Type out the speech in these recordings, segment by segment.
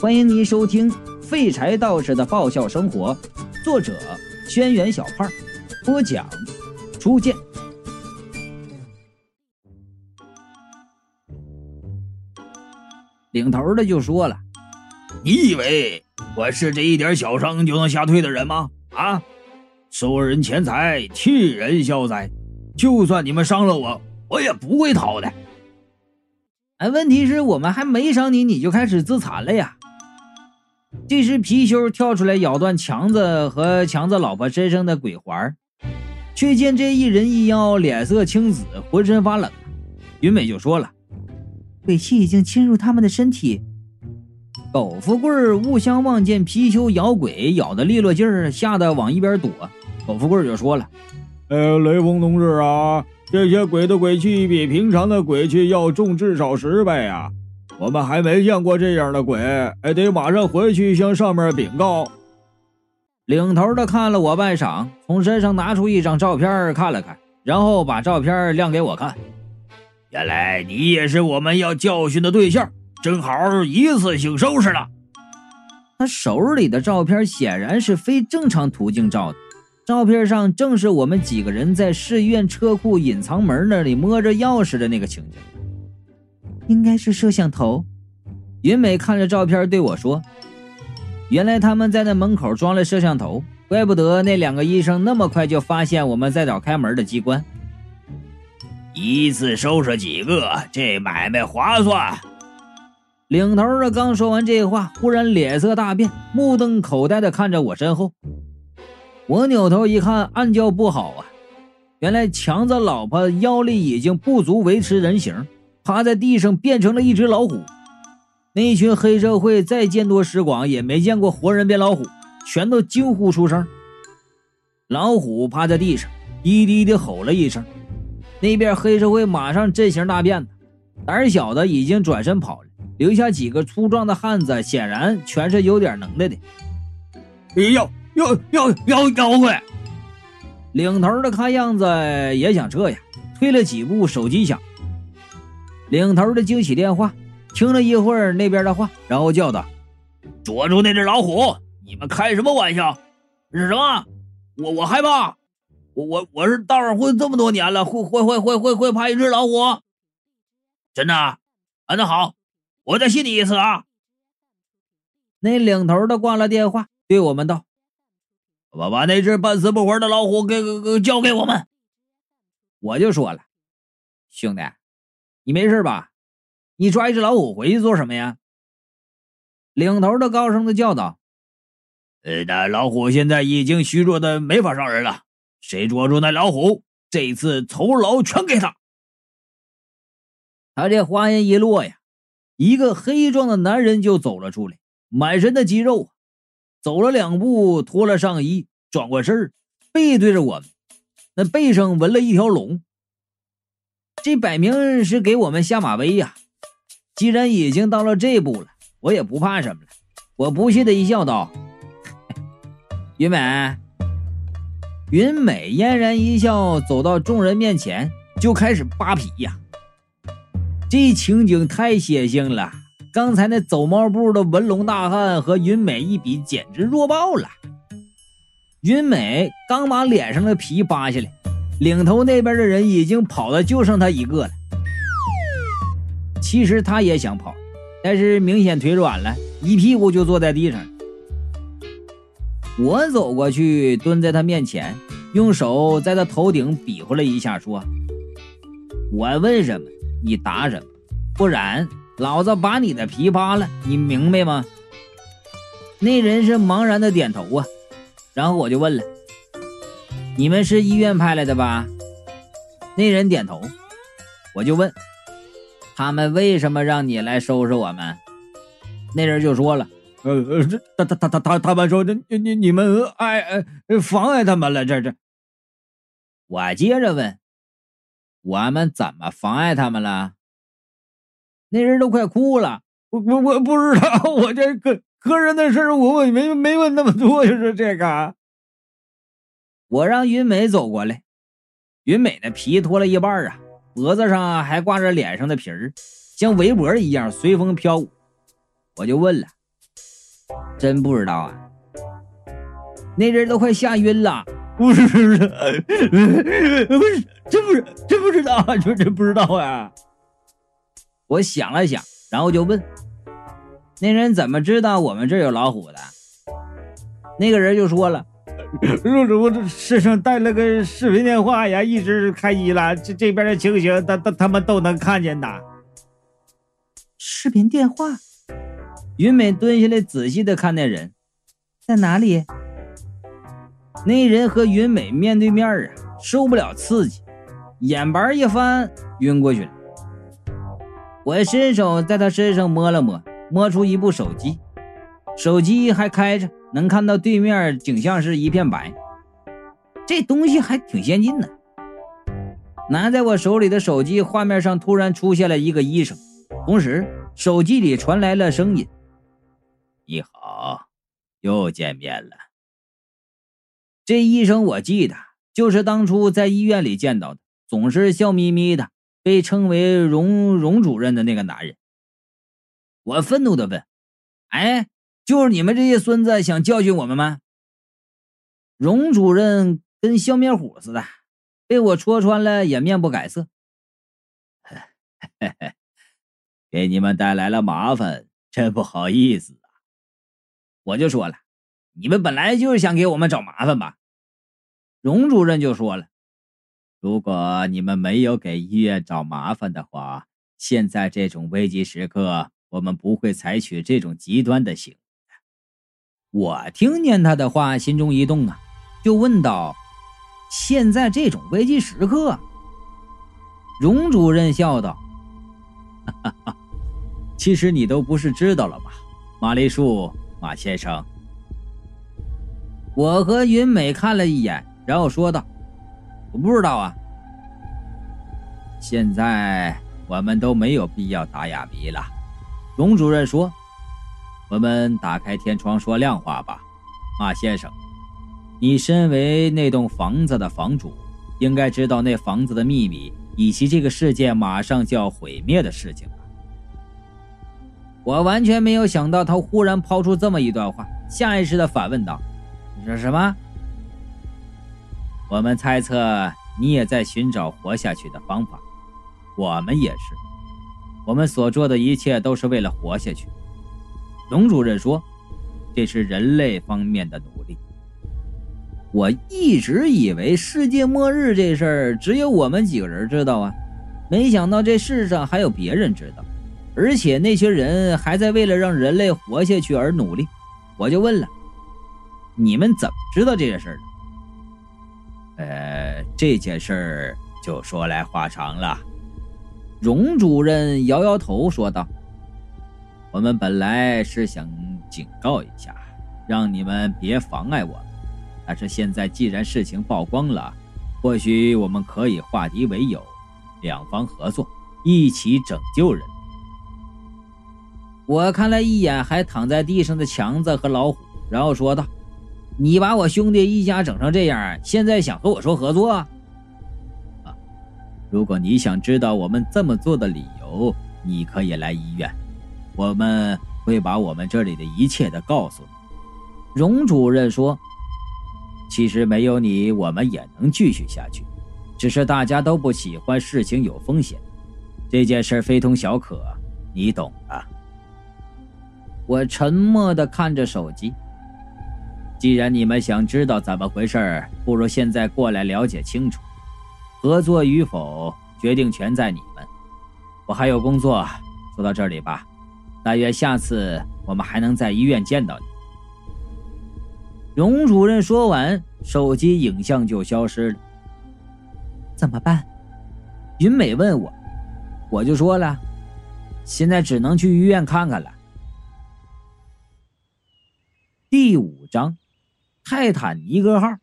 欢迎您收听《废柴道士的爆笑生活》，作者：轩辕小胖，播讲：初见。领头的就说了：“你以为我是这一点小伤就能吓退的人吗？啊，收人钱财，替人消灾，就算你们伤了我，我也不会逃的。哎，问题是我们还没伤你，你就开始自残了呀？”这时，貔貅跳出来咬断强子和强子老婆身上的鬼环，却见这一人一妖脸色青紫，浑身发冷。云美就说了：“鬼气已经侵入他们的身体。”狗富贵、雾相望见貔貅咬鬼咬的利落劲儿，吓得往一边躲。狗富贵就说了：“呃，雷锋同志啊，这些鬼的鬼气比平常的鬼气要重至少十倍啊！”我们还没见过这样的鬼，还得马上回去向上面禀告。领头的看了我半晌，从身上拿出一张照片看了看，然后把照片亮给我看。原来你也是我们要教训的对象，正好一次性收拾了。他手里的照片显然是非正常途径照的，照片上正是我们几个人在市医院车库隐藏门那里摸着钥匙的那个情景。应该是摄像头。云美看着照片对我说：“原来他们在那门口装了摄像头，怪不得那两个医生那么快就发现我们在找开门的机关。一次收拾几个，这买卖划算。”领头的刚说完这话，忽然脸色大变，目瞪口呆的看着我身后。我扭头一看，暗叫不好啊！原来强子老婆腰力已经不足维持人形。趴在地上变成了一只老虎，那群黑社会再见多识广，也没见过活人变老虎，全都惊呼出声。老虎趴在地上，低低的吼了一声。那边黑社会马上阵型大变，胆小的已经转身跑了，留下几个粗壮的汉子，显然全是有点能耐的。妖妖妖妖妖怪！领头的看样子也想撤呀，退了几步，手机响。领头的惊喜电话，听了一会儿那边的话，然后叫道：“捉住那只老虎！你们开什么玩笑？是什么？我我害怕！我我我是道上混这么多年了，会会会会会会怕一只老虎？真的？啊，那好，我再信你一次啊！”那领头的挂了电话，对我们道：“把把那只半死不活的老虎给给给交给我们。”我就说了，兄弟。你没事吧？你抓一只老虎回去做什么呀？领头的高声的叫道：“呃，那老虎现在已经虚弱的没法伤人了。谁捉住那老虎，这次酬劳全给他。”他这话音一落呀，一个黑壮的男人就走了出来，满身的肌肉，走了两步，脱了上衣，转过身背对着我们，那背上纹了一条龙。这摆明是给我们下马威呀！既然已经到了这步了，我也不怕什么了。我不屑的一笑，道：“云美。”云美嫣然一笑，走到众人面前，就开始扒皮呀。这情景太血腥了！刚才那走猫步的文龙大汉和云美一比，简直弱爆了。云美刚把脸上的皮扒下来。领头那边的人已经跑的就剩他一个了。其实他也想跑，但是明显腿软了，一屁股就坐在地上。我走过去，蹲在他面前，用手在他头顶比划了一下，说：“我问什么，你答什么，不然老子把你的皮扒了，你明白吗？”那人是茫然的点头啊，然后我就问了。你们是医院派来的吧？那人点头，我就问他们为什么让你来收拾我们？那人就说了：“呃呃，这他他他他他他们说这你你你们碍呃妨碍他们了，这这。”我接着问：“我们怎么妨碍他们了？”那人都快哭了，我我我不知道，我这个个人的事我我没没问那么多，就是这个。我让云美走过来，云美的皮脱了一半啊，脖子上还挂着脸上的皮儿，像围脖一样随风飘舞。我就问了：“真不知道啊。那人都快吓晕了。不是，不是，不是，真不是，真不知道，就真不知道啊！我想了想，然后就问：“那人怎么知道我们这有老虎的？”那个人就说了：“我这身上带了个视频电话呀，一直开机了，这这边的情形，他他他们都能看见的。”视频电话。云美蹲下来仔细的看那人，在哪里？那人和云美面对面啊，受不了刺激，眼白一翻，晕过去了。我伸手在他身上摸了摸，摸出一部手机，手机还开着，能看到对面景象是一片白。这东西还挺先进的。拿在我手里的手机画面上突然出现了一个医生，同时手机里传来了声音：“你好，又见面了。”这医生我记得，就是当初在医院里见到的，总是笑眯眯的，被称为荣荣主任的那个男人。我愤怒的问：“哎，就是你们这些孙子想教训我们吗？”荣主任跟笑面虎似的，被我戳穿了也面不改色。给你们带来了麻烦，真不好意思啊！我就说了，你们本来就是想给我们找麻烦吧。荣主任就说了：“如果你们没有给医院找麻烦的话，现在这种危急时刻，我们不会采取这种极端的行。”我听见他的话，心中一动啊，就问道：“现在这种危机时刻？”荣主任笑道：“哈哈，其实你都不是知道了吧，马丽树，马先生。”我和云美看了一眼。然后说道：“我不知道啊。现在我们都没有必要打哑谜了。”荣主任说：“我们打开天窗说亮话吧，马先生，你身为那栋房子的房主，应该知道那房子的秘密以及这个世界马上就要毁灭的事情吧？”我完全没有想到他忽然抛出这么一段话，下意识的反问道：“你说什么？”我们猜测你也在寻找活下去的方法，我们也是。我们所做的一切都是为了活下去。龙主任说：“这是人类方面的努力。”我一直以为世界末日这事儿只有我们几个人知道啊，没想到这世上还有别人知道，而且那些人还在为了让人类活下去而努力。我就问了：“你们怎么知道这件事的？”呃，这件事儿就说来话长了。荣主任摇摇头说道：“我们本来是想警告一下，让你们别妨碍我们。但是现在既然事情曝光了，或许我们可以化敌为友，两方合作，一起拯救人。”我看了一眼还躺在地上的强子和老虎，然后说道。你把我兄弟一家整成这样，现在想和我说合作？啊，如果你想知道我们这么做的理由，你可以来医院，我们会把我们这里的一切的告诉你。荣主任说：“其实没有你，我们也能继续下去，只是大家都不喜欢事情有风险。这件事非同小可，你懂的。”我沉默的看着手机。既然你们想知道怎么回事，不如现在过来了解清楚。合作与否，决定权在你们。我还有工作，说到这里吧。但愿下次我们还能在医院见到你。荣主任说完，手机影像就消失了。怎么办？云美问我，我就说了，现在只能去医院看看了。第五章。泰坦尼克号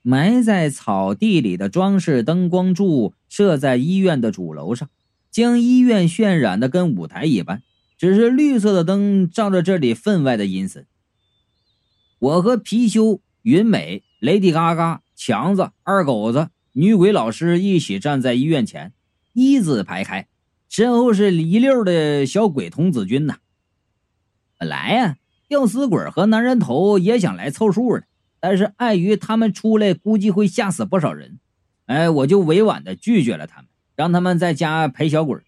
埋在草地里的装饰灯光柱设在医院的主楼上，将医院渲染的跟舞台一般。只是绿色的灯照着这里分外的阴森。我和貔貅、云美、雷迪嘎嘎、强子、二狗子、女鬼老师一起站在医院前，一字排开，身后是一溜的小鬼童子军呐。本来呀，吊死鬼和男人头也想来凑数的，但是碍于他们出来估计会吓死不少人，哎，我就委婉的拒绝了他们，让他们在家陪小鬼。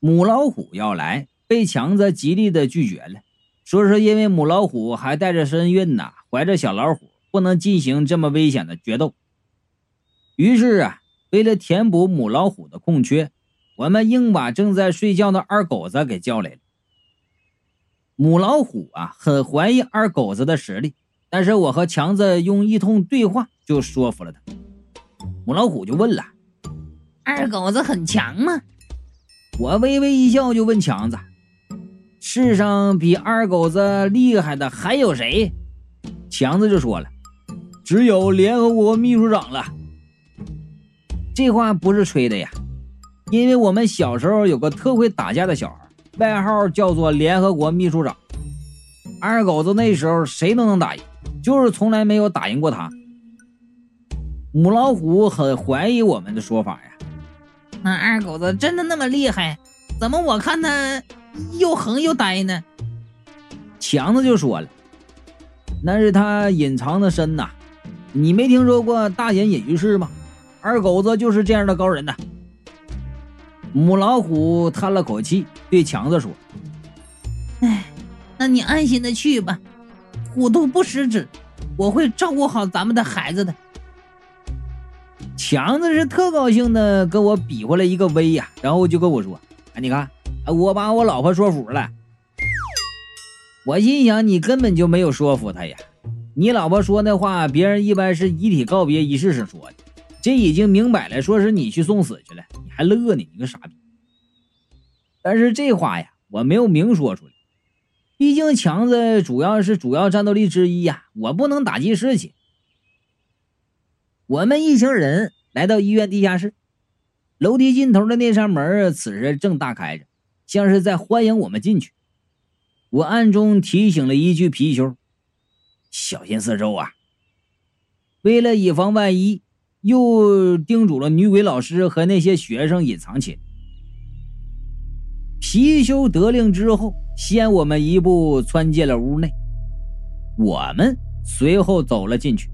母老虎要来，被强子极力的拒绝了，说是因为母老虎还带着身孕呐，怀着小老虎，不能进行这么危险的决斗。于是啊，为了填补母老虎的空缺，我们硬把正在睡觉的二狗子给叫来了。母老虎啊，很怀疑二狗子的实力，但是我和强子用一通对话就说服了他。母老虎就问了：“二狗子很强吗？”我微微一笑，就问强子：“世上比二狗子厉害的还有谁？”强子就说了：“只有联合国秘书长了。”这话不是吹的呀，因为我们小时候有个特会打架的小孩，外号叫做联合国秘书长。二狗子那时候谁都能打赢，就是从来没有打赢过他。母老虎很怀疑我们的说法呀。那二狗子真的那么厉害？怎么我看他又横又呆呢？强子就说了：“那是他隐藏的深呐，你没听说过大隐隐于市吗？二狗子就是这样的高人呐。”母老虎叹了口气，对强子说：“哎，那你安心的去吧，虎毒不食子，我会照顾好咱们的孩子的。”强子是特高兴的，跟我比划了一个威呀，然后就跟我说：“哎，你看，我把我老婆说服了。”我心想，你根本就没有说服他呀！你老婆说那话，别人一般是遗体告别仪式上说的，这已经明摆了，说是你去送死去了，你还乐呢，你个傻逼！但是这话呀，我没有明说出来，毕竟强子主要是主要战斗力之一呀，我不能打击士气。我们一行人。来到医院地下室，楼梯尽头的那扇门此时正大开着，像是在欢迎我们进去。我暗中提醒了一句貔貅：“小心四周啊！”为了以防万一，又叮嘱了女鬼老师和那些学生隐藏起来。貔貅得令之后，先我们一步窜进了屋内，我们随后走了进去。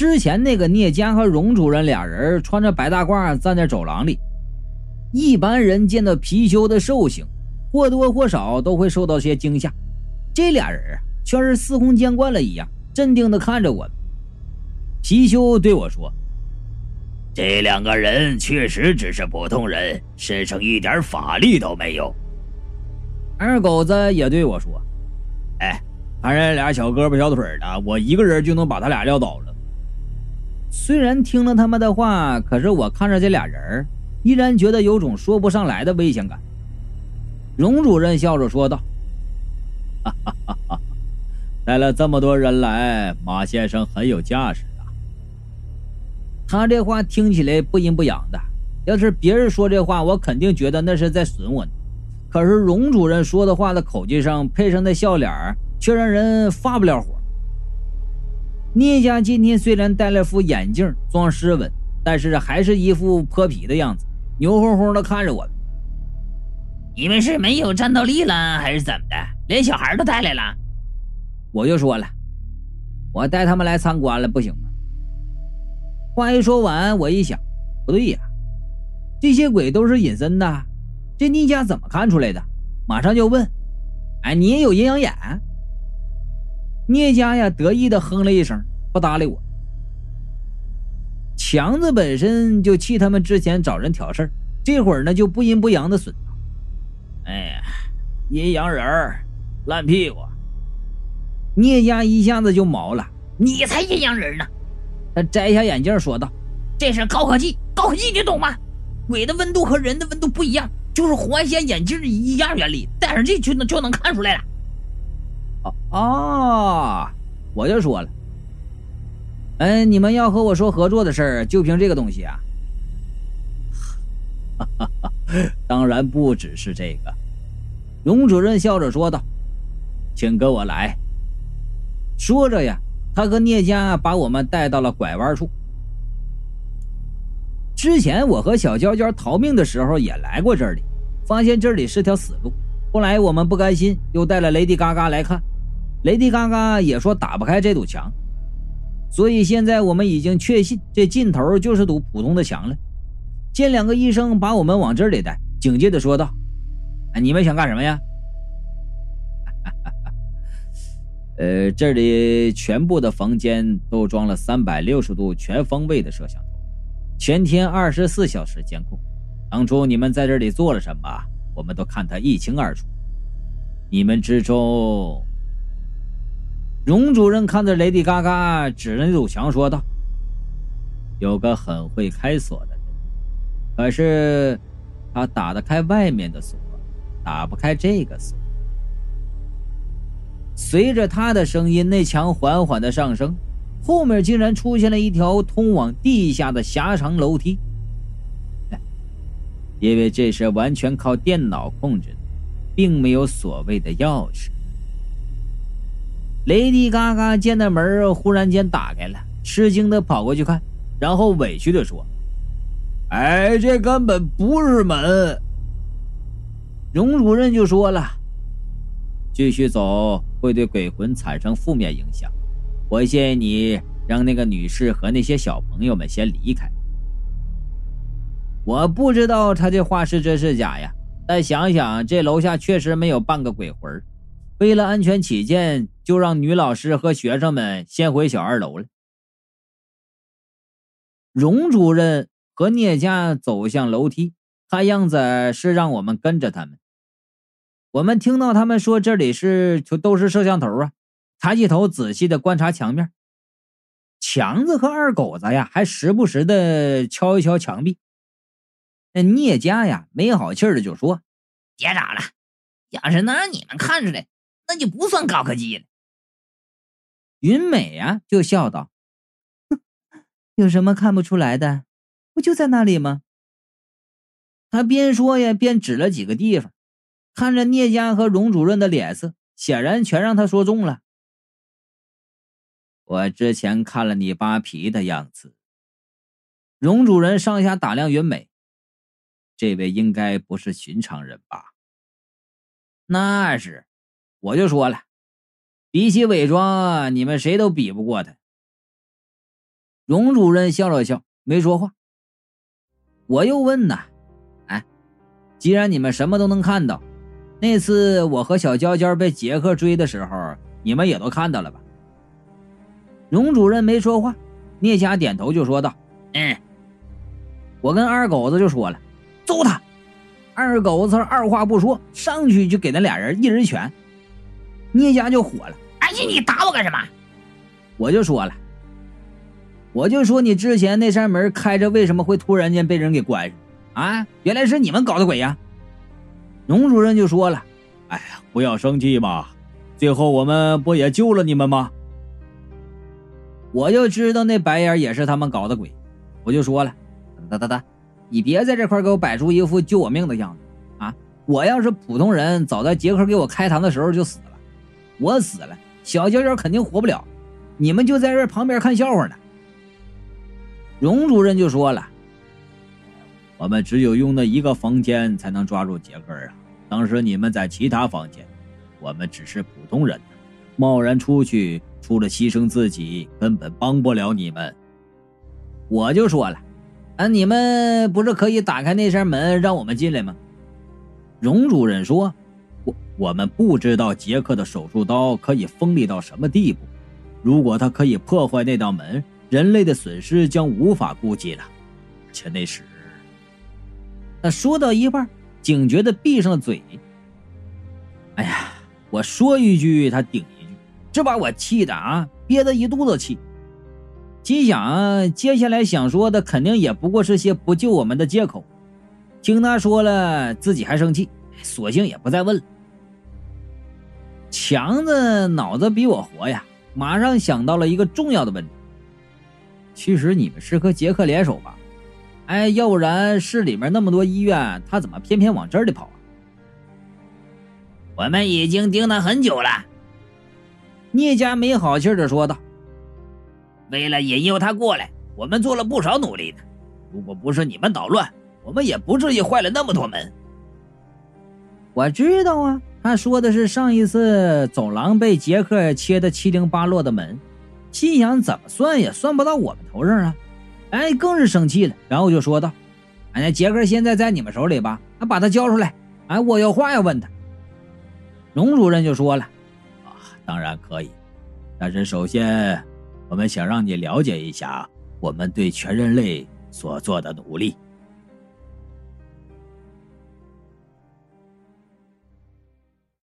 之前那个聂家和荣主任俩人穿着白大褂站在走廊里，一般人见到貔貅的兽形，或多或少都会受到些惊吓。这俩人啊，却是司空见惯了一样，镇定地看着我们。貔貅对我说：“这两个人确实只是普通人，身上一点法力都没有。”二狗子也对我说：“哎，看人俩小胳膊小腿的，我一个人就能把他俩撂倒了。”虽然听了他们的话，可是我看着这俩人依然觉得有种说不上来的危险感。荣主任笑着说道：“哈哈哈哈带了这么多人来，马先生很有架势啊。”他这话听起来不阴不阳的，要是别人说这话，我肯定觉得那是在损我呢。可是荣主任说的话的口气上配上那笑脸却让人发不了火。聂家今天虽然戴了副眼镜装斯文，但是还是一副泼皮的样子，牛哄哄的看着我们。你们是没有战斗力了，还是怎么的？连小孩都带来了？我就说了，我带他们来参观了，不行吗？话一说完，我一想，不对呀，这些鬼都是隐身的，这聂家怎么看出来的？马上就问：“哎，你也有阴阳眼？”聂家呀，得意的哼了一声，不搭理我。强子本身就气他们之前找人挑事儿，这会儿呢就不阴不阳的损道：“哎呀，阴阳人儿，烂屁股！”聂家一下子就毛了：“你才阴阳人呢！”他摘下眼镜说道：“这是高科技，高科技你懂吗？鬼的温度和人的温度不一样，就是红外线眼镜一样原理，戴上这就能就能看出来了。”哦哦，我就说了，哎，你们要和我说合作的事儿，就凭这个东西啊？哈哈哈，当然不只是这个。荣主任笑着说道：“请跟我来。”说着呀，他和聂家把我们带到了拐弯处。之前我和小娇娇逃命的时候也来过这里，发现这里是条死路，后来我们不甘心，又带了雷迪嘎嘎来看，雷迪嘎嘎也说打不开这堵墙，所以现在我们已经确信这尽头就是堵普通的墙了。见两个医生把我们往这里带，警戒的说道：“你们想干什么呀？” 呃，这里全部的房间都装了三百六十度全方位的摄像头，全天二十四小时监控。当初你们在这里做了什么，我们都看得一清二楚。你们之中，荣主任看着雷迪嘎嘎，指着那堵墙说道：“有个很会开锁的人，可是他打得开外面的锁，打不开这个锁。”随着他的声音，那墙缓缓的上升，后面竟然出现了一条通往地下的狭长楼梯。因为这是完全靠电脑控制的，并没有所谓的钥匙。雷迪嘎嘎见那门忽然间打开了，吃惊的跑过去看，然后委屈的说：“哎，这根本不是门。”荣主任就说了：“继续走。”会对鬼魂产生负面影响，我建议你让那个女士和那些小朋友们先离开。我不知道他这话是真是假呀，但想想这楼下确实没有半个鬼魂，为了安全起见，就让女老师和学生们先回小二楼了。荣主任和聂家走向楼梯，看样子是让我们跟着他们。我们听到他们说这里是就都是摄像头啊，抬起头仔细的观察墙面。强子和二狗子呀，还时不时的敲一敲墙壁。那聂家呀，没好气的就说：“别找了，要是能让你们看出来，那就不算高科技了。”云美呀，就笑道：“有什么看不出来的？不就在那里吗？”他边说呀，边指了几个地方。看着聂家和荣主任的脸色，显然全让他说中了。我之前看了你扒皮的样子，荣主任上下打量云美，这位应该不是寻常人吧？那是，我就说了，比起伪装，你们谁都比不过他。荣主任笑了笑，没说话。我又问呐，哎，既然你们什么都能看到。那次我和小娇娇被杰克追的时候，你们也都看到了吧？荣主任没说话，聂家点头就说道：“嗯。”我跟二狗子就说了：“揍他！”二狗子二话不说，上去就给那俩人一人一拳。聂家就火了：“哎呀，你打我干什么？”我就说了：“我就说你之前那扇门开着，为什么会突然间被人给关上？啊，原来是你们搞的鬼呀！”农主任就说了：“哎呀，不要生气嘛，最后我们不也救了你们吗？”我就知道那白眼也是他们搞的鬼，我就说了：“哒哒哒，你别在这块给我摆出一副救我命的样子啊！我要是普通人，早在杰克给我开膛的时候就死了。我死了，小娇娇肯定活不了，你们就在这旁边看笑话呢。”荣主任就说了：“我们只有用那一个房间才能抓住杰克啊！”当时你们在其他房间，我们只是普通人，贸然出去，除了牺牲自己，根本帮不了你们。我就说了，啊，你们不是可以打开那扇门让我们进来吗？荣主任说，我我们不知道杰克的手术刀可以锋利到什么地步，如果他可以破坏那道门，人类的损失将无法估计了。且那时，他说到一半。警觉的闭上了嘴。哎呀，我说一句他顶一句，这把我气的啊，憋得一肚子气。心想接下来想说的肯定也不过是些不救我们的借口。听他说了，自己还生气，索性也不再问了。强子脑子比我活呀，马上想到了一个重要的问题。其实你们是和杰克联手吧？哎，要不然市里面那么多医院，他怎么偏偏往这里跑啊？我们已经盯他很久了。聂家没好气的说道：“为了引诱他过来，我们做了不少努力的。如果不是你们捣乱，我们也不至于坏了那么多门。”我知道啊，他说的是上一次走廊被杰克切得七零八落的门，心想怎么算也算不到我们头上啊！哎，更是生气了，然后就说道：“哎，那杰克现在在你们手里吧？那，把他交出来！哎，我有话要问他。”龙主任就说了：“啊，当然可以，但是首先，我们想让你了解一下我们对全人类所做的努力。”